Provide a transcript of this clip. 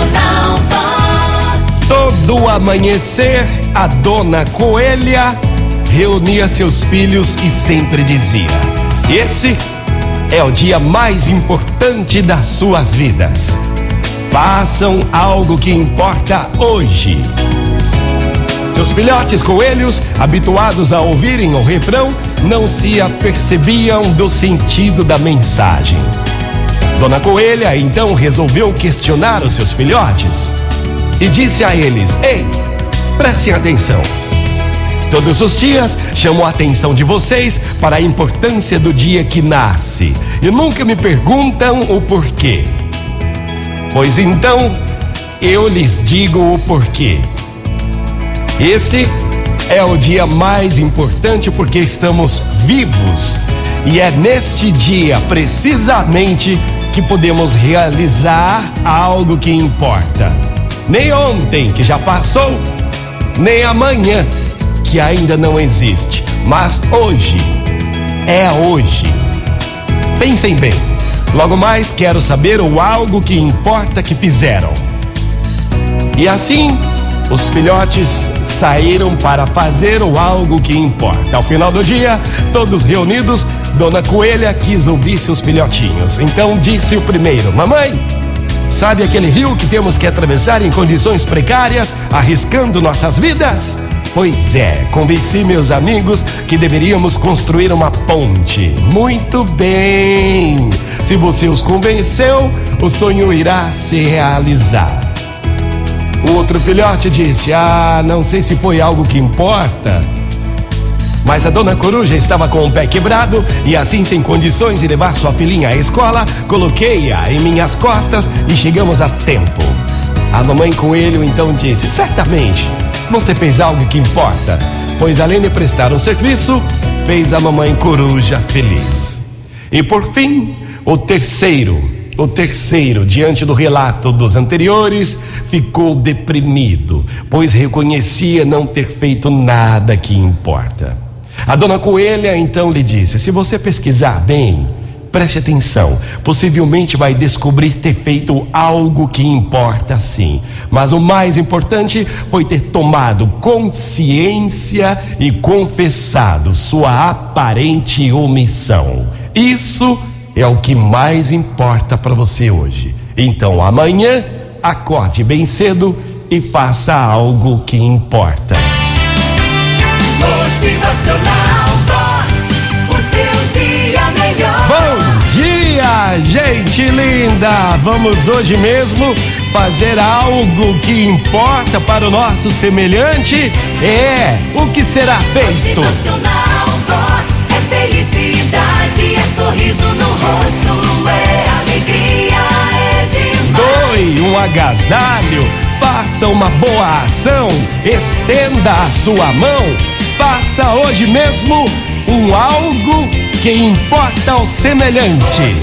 Motivacional Vox. Todo amanhecer, a dona Coelha reunia seus filhos e sempre dizia: Esse é o dia mais importante das suas vidas. Façam algo que importa hoje. Seus filhotes coelhos, habituados a ouvirem o refrão, não se apercebiam do sentido da mensagem. Dona Coelha então resolveu questionar os seus filhotes e disse a eles: Ei, prestem atenção. Todos os dias chamo a atenção de vocês para a importância do dia que nasce e nunca me perguntam o porquê. Pois então eu lhes digo o porquê. Esse é o dia mais importante porque estamos vivos e é neste dia precisamente que podemos realizar algo que importa. Nem ontem, que já passou, nem amanhã, que ainda não existe, mas hoje. É hoje. Pensem bem. Logo mais quero saber o algo que importa que fizeram. E assim, os filhotes saíram para fazer o algo que importa. Ao final do dia, todos reunidos, Dona Coelha quis ouvir seus filhotinhos. Então disse o primeiro: Mamãe, sabe aquele rio que temos que atravessar em condições precárias, arriscando nossas vidas? Pois é, convenci meus amigos que deveríamos construir uma ponte. Muito bem! Se você os convenceu, o sonho irá se realizar. O outro filhote disse: Ah, não sei se foi algo que importa. Mas a dona coruja estava com o pé quebrado e, assim, sem condições de levar sua filhinha à escola, coloquei-a em minhas costas e chegamos a tempo. A mamãe coelho então disse: Certamente, você fez algo que importa, pois além de prestar um serviço, fez a mamãe coruja feliz. E por fim, o terceiro, o terceiro, diante do relato dos anteriores, ficou deprimido, pois reconhecia não ter feito nada que importa. A dona Coelha então lhe disse: Se você pesquisar bem, preste atenção, possivelmente vai descobrir ter feito algo que importa sim. Mas o mais importante foi ter tomado consciência e confessado sua aparente omissão. Isso é o que mais importa para você hoje. Então amanhã, acorde bem cedo e faça algo que importa. Motivacional Vox. O seu dia melhor. Bom dia, gente linda! Vamos hoje mesmo fazer algo que importa para o nosso semelhante? É, o que será feito? Motivacional agasalho, faça uma boa ação, estenda a sua mão, faça hoje mesmo um algo que importa ao semelhante.